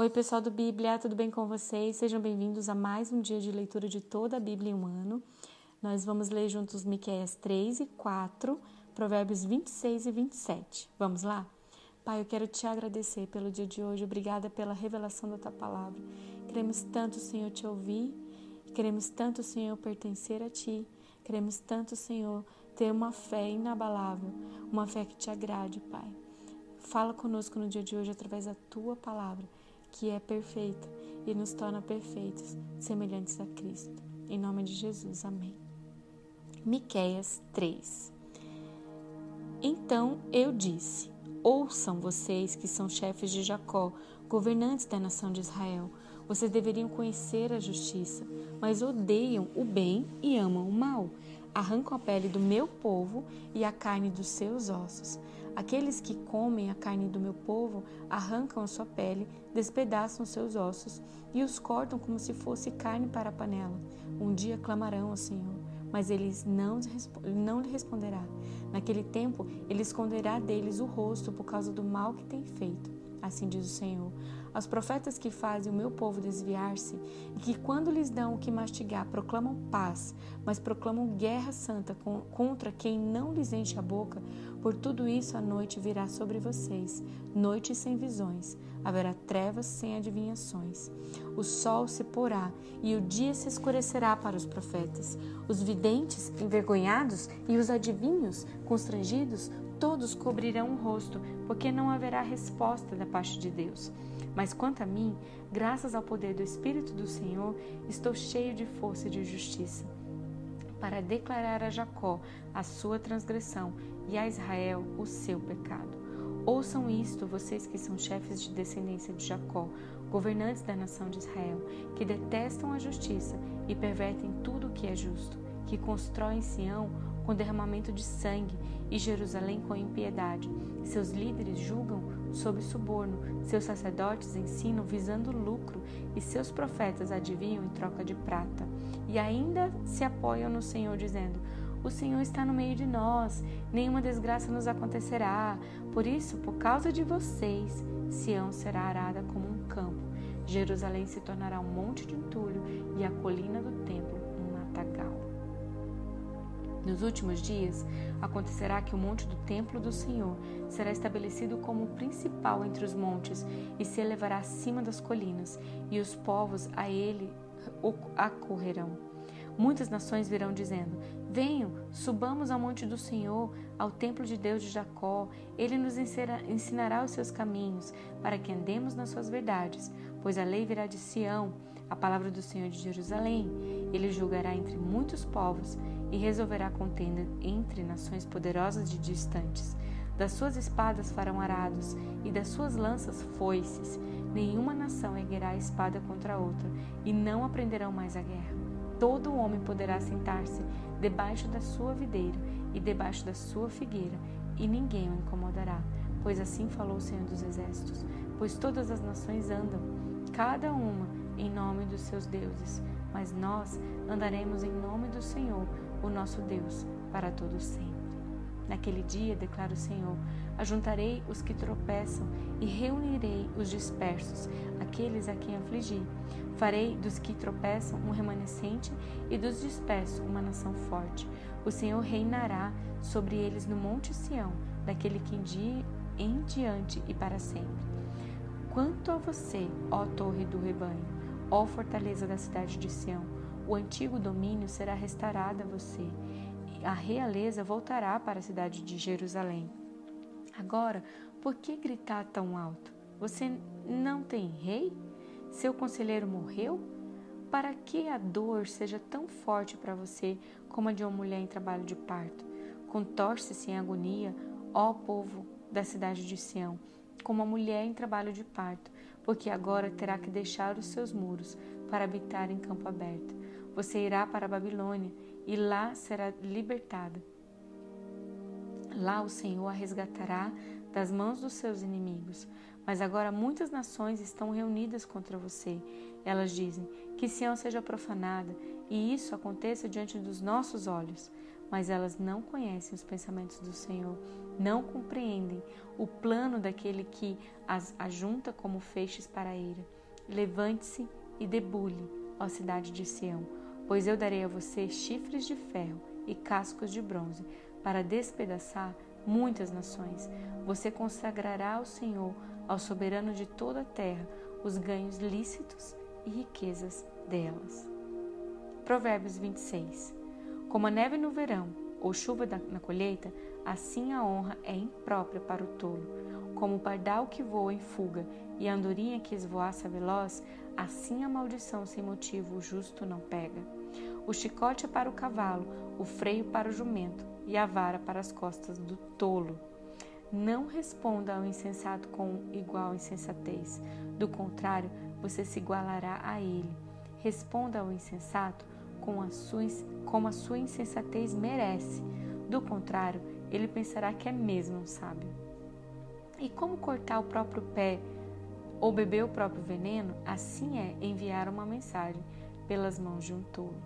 Oi, pessoal do Bíblia, tudo bem com vocês? Sejam bem-vindos a mais um dia de leitura de toda a Bíblia em um ano. Nós vamos ler juntos Miqueias 3 e 4, Provérbios 26 e 27. Vamos lá? Pai, eu quero te agradecer pelo dia de hoje. Obrigada pela revelação da tua palavra. Queremos tanto, Senhor, te ouvir. Queremos tanto, Senhor, pertencer a ti. Queremos tanto, Senhor, ter uma fé inabalável, uma fé que te agrade, Pai. Fala conosco no dia de hoje através da tua palavra, que é perfeita e nos torna perfeitos, semelhantes a Cristo. Em nome de Jesus, amém. Miqueias 3 Então eu disse: Ouçam vocês que são chefes de Jacó, governantes da nação de Israel. Vocês deveriam conhecer a justiça, mas odeiam o bem e amam o mal. Arrancam a pele do meu povo e a carne dos seus ossos. Aqueles que comem a carne do meu povo arrancam a sua pele, despedaçam seus ossos e os cortam como se fosse carne para a panela. Um dia clamarão ao Senhor, mas eles não, não lhe responderá. Naquele tempo, ele esconderá deles o rosto por causa do mal que tem feito. Assim diz o Senhor aos profetas que fazem o meu povo desviar-se e que, quando lhes dão o que mastigar, proclamam paz, mas proclamam guerra santa contra quem não lhes enche a boca, por tudo isso a noite virá sobre vocês, noite sem visões, haverá trevas sem adivinhações. O sol se porá e o dia se escurecerá para os profetas. Os videntes envergonhados e os adivinhos constrangidos todos cobrirão o rosto, porque não haverá resposta da parte de Deus. Mas quanto a mim, graças ao poder do Espírito do Senhor, estou cheio de força e de justiça, para declarar a Jacó a sua transgressão e a Israel o seu pecado. Ouçam isto, vocês que são chefes de descendência de Jacó, governantes da nação de Israel, que detestam a justiça e pervertem tudo o que é justo, que constroem Sião com derramamento de sangue e Jerusalém com impiedade. Seus líderes julgam sob suborno, seus sacerdotes ensinam visando lucro e seus profetas adivinham em troca de prata. E ainda se apoiam no Senhor, dizendo: O Senhor está no meio de nós, nenhuma desgraça nos acontecerá. Por isso, por causa de vocês, Sião será arada como um campo. Jerusalém se tornará um monte de entulho e a colina do templo um matagal. Nos últimos dias, acontecerá que o monte do templo do Senhor será estabelecido como o principal entre os montes e se elevará acima das colinas, e os povos a ele acorrerão. Muitas nações virão dizendo: Venham, subamos ao monte do Senhor, ao templo de Deus de Jacó. Ele nos ensinará os seus caminhos, para que andemos nas suas verdades. Pois a lei virá de Sião, a palavra do Senhor de Jerusalém. Ele julgará entre muitos povos e resolverá contenda entre nações poderosas e distantes. Das suas espadas farão arados e das suas lanças foices. Nenhuma nação erguerá a espada contra a outra e não aprenderão mais a guerra. Todo homem poderá sentar-se debaixo da sua videira e debaixo da sua figueira, e ninguém o incomodará, pois assim falou o Senhor dos Exércitos. Pois todas as nações andam, cada uma em nome dos seus deuses, mas nós andaremos em nome do Senhor, o nosso Deus, para todo sempre. Naquele dia, declara o Senhor, ajuntarei os que tropeçam e reunirei os dispersos, aqueles a quem afligi. Farei dos que tropeçam um remanescente e dos dispersos uma nação forte. O Senhor reinará sobre eles no monte Sião, daquele que em diante e para sempre. Quanto a você, ó torre do rebanho, ó fortaleza da cidade de Sião, o antigo domínio será restaurado a você, a realeza voltará para a cidade de Jerusalém. Agora, por que gritar tão alto? Você não tem rei? Seu conselheiro morreu? Para que a dor seja tão forte para você como a de uma mulher em trabalho de parto? Contorce-se em agonia, ó povo da cidade de Sião, como a mulher em trabalho de parto, porque agora terá que deixar os seus muros para habitar em campo aberto. Você irá para a Babilônia e lá será libertada. Lá o Senhor a resgatará das mãos dos seus inimigos. Mas agora muitas nações estão reunidas contra você. Elas dizem: Que Sião seja profanada, e isso aconteça diante dos nossos olhos. Mas elas não conhecem os pensamentos do Senhor, não compreendem o plano daquele que as ajunta como feixes para a ira. Levante-se e debule, ó cidade de Sião, pois eu darei a você chifres de ferro e cascos de bronze, para despedaçar muitas nações. Você consagrará ao Senhor, ao soberano de toda a terra, os ganhos lícitos e riquezas delas. Provérbios 26. Como a neve no verão ou chuva na colheita, assim a honra é imprópria para o tolo. Como o pardal que voa em fuga e a andorinha que esvoaça veloz, assim a maldição sem motivo o justo não pega. O chicote é para o cavalo, o freio para o jumento e a vara para as costas do tolo. Não responda ao insensato com igual insensatez, do contrário, você se igualará a ele. Responda ao insensato com a sua, como a sua insensatez merece, do contrário, ele pensará que é mesmo um sábio. E como cortar o próprio pé ou beber o próprio veneno, assim é enviar uma mensagem pelas mãos de um tolo.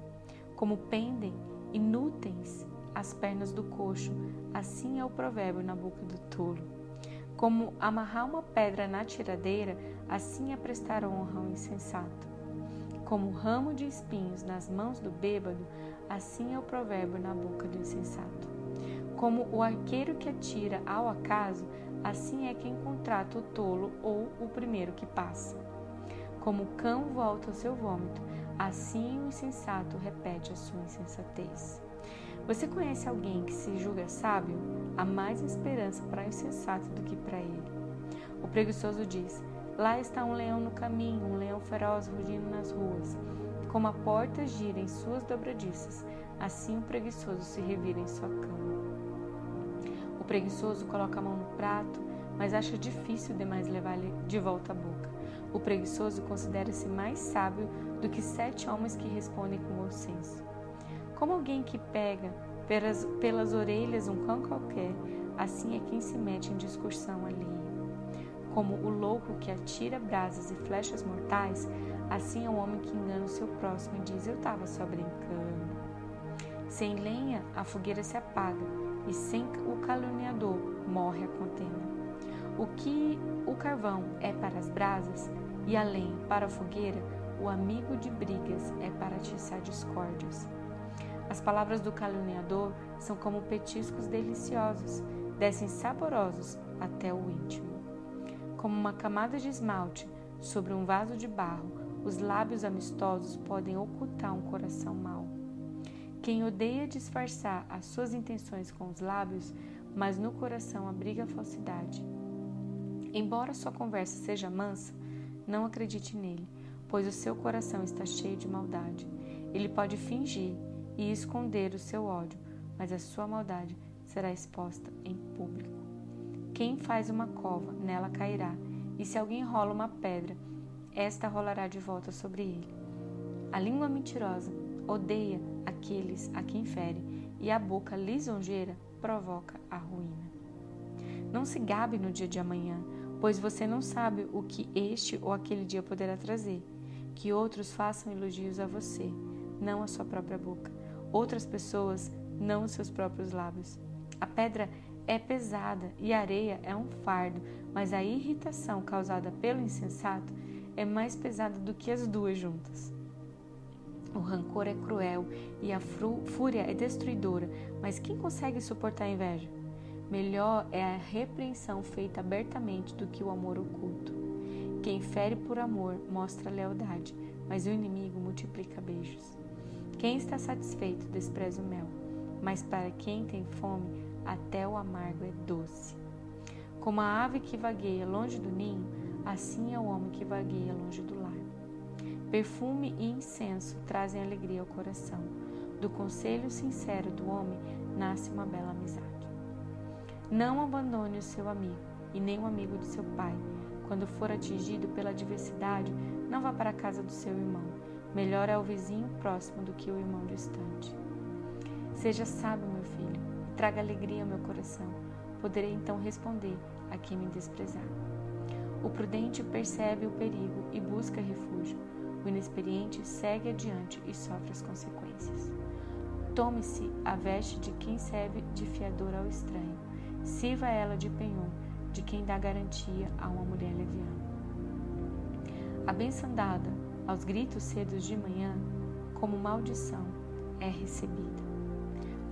Como pendem inúteis as pernas do coxo, assim é o provérbio na boca do tolo. Como amarrar uma pedra na tiradeira, assim é prestar honra ao insensato. Como ramo de espinhos nas mãos do bêbado, assim é o provérbio na boca do insensato. Como o arqueiro que atira ao acaso, assim é quem contrata o tolo ou o primeiro que passa. Como o cão volta ao seu vômito, assim o insensato repete a sua insensatez. Você conhece alguém que se julga sábio? Há mais esperança para o insensato do que para ele. O preguiçoso diz: Lá está um leão no caminho, um leão feroz rugindo nas ruas. Como a porta gira em suas dobradiças, assim o preguiçoso se revira em sua cama. O preguiçoso coloca a mão no prato, mas acha difícil demais levar-lhe de volta a boca. O preguiçoso considera-se mais sábio do que sete homens que respondem com bom senso. Como alguém que pega pelas, pelas orelhas um cão qualquer, assim é quem se mete em discussão alheia. Como o louco que atira brasas e flechas mortais, assim é o homem que engana o seu próximo e diz: Eu estava só brincando. Sem lenha, a fogueira se apaga, e sem o caluniador, morre a contenda. O que o carvão é para as brasas, e a lenha para a fogueira, o amigo de brigas é para atiçar discórdias. As palavras do caluniador são como petiscos deliciosos, descem saborosos até o íntimo. Como uma camada de esmalte sobre um vaso de barro, os lábios amistosos podem ocultar um coração mau. Quem odeia disfarçar as suas intenções com os lábios, mas no coração abriga a falsidade. Embora sua conversa seja mansa, não acredite nele, pois o seu coração está cheio de maldade. Ele pode fingir e esconder o seu ódio, mas a sua maldade será exposta em público. Quem faz uma cova, nela cairá, e se alguém rola uma pedra, esta rolará de volta sobre ele. A língua mentirosa odeia aqueles a quem fere, e a boca lisonjeira provoca a ruína. Não se gabe no dia de amanhã, pois você não sabe o que este ou aquele dia poderá trazer. Que outros façam elogios a você, não a sua própria boca outras pessoas, não os seus próprios lábios. A pedra é pesada e a areia é um fardo, mas a irritação causada pelo insensato é mais pesada do que as duas juntas. O rancor é cruel e a fúria é destruidora, mas quem consegue suportar a inveja? Melhor é a repreensão feita abertamente do que o amor oculto. Quem fere por amor mostra lealdade, mas o inimigo multiplica beijos. Quem está satisfeito despreza o mel, mas para quem tem fome, até o amargo é doce. Como a ave que vagueia longe do ninho, assim é o homem que vagueia longe do lar. Perfume e incenso trazem alegria ao coração. Do conselho sincero do homem nasce uma bela amizade. Não abandone o seu amigo e nem o amigo de seu pai. Quando for atingido pela adversidade, não vá para a casa do seu irmão Melhor é o vizinho próximo do que o irmão distante. Seja sábio, meu filho, traga alegria ao meu coração. Poderei então responder a quem me desprezar. O prudente percebe o perigo e busca refúgio. O inexperiente segue adiante e sofre as consequências. Tome-se a veste de quem serve de fiador ao estranho. Sirva ela de penhor, de quem dá garantia a uma mulher leviana. A benção dada aos gritos cedos de manhã, como maldição, é recebida.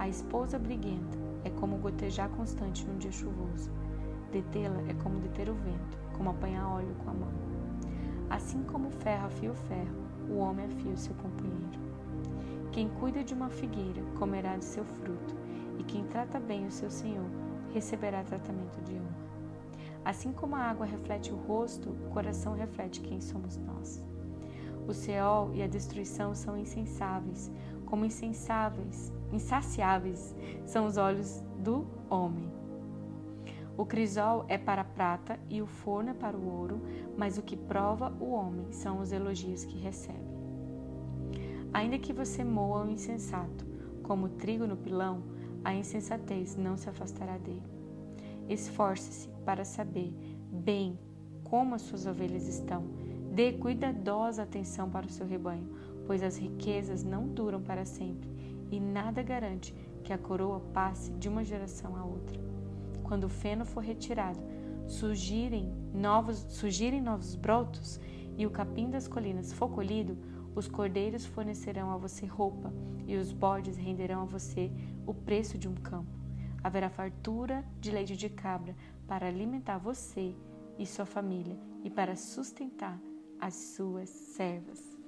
A esposa briguenta é como gotejar constante num dia chuvoso. Detê-la é como deter o vento, como apanhar óleo com a mão. Assim como o ferro afia o ferro, o homem afia o seu companheiro. Quem cuida de uma figueira comerá de seu fruto, e quem trata bem o seu senhor receberá tratamento de honra. Assim como a água reflete o rosto, o coração reflete quem somos nós. O Seol e a destruição são insensáveis, como insensáveis, insaciáveis são os olhos do homem. O crisol é para a prata e o forno é para o ouro, mas o que prova o homem são os elogios que recebe. Ainda que você moa o insensato, como trigo no pilão, a insensatez não se afastará dele. Esforce-se para saber bem como as suas ovelhas estão. Dê cuidadosa atenção para o seu rebanho, pois as riquezas não duram para sempre e nada garante que a coroa passe de uma geração a outra. Quando o feno for retirado, surgirem novos, surgirem novos brotos e o capim das colinas for colhido, os cordeiros fornecerão a você roupa e os bodes renderão a você o preço de um campo. Haverá fartura de leite de cabra para alimentar você e sua família e para sustentar as suas servas.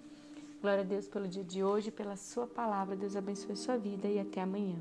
Glória a Deus pelo dia de hoje, pela sua palavra. Deus abençoe sua vida e até amanhã.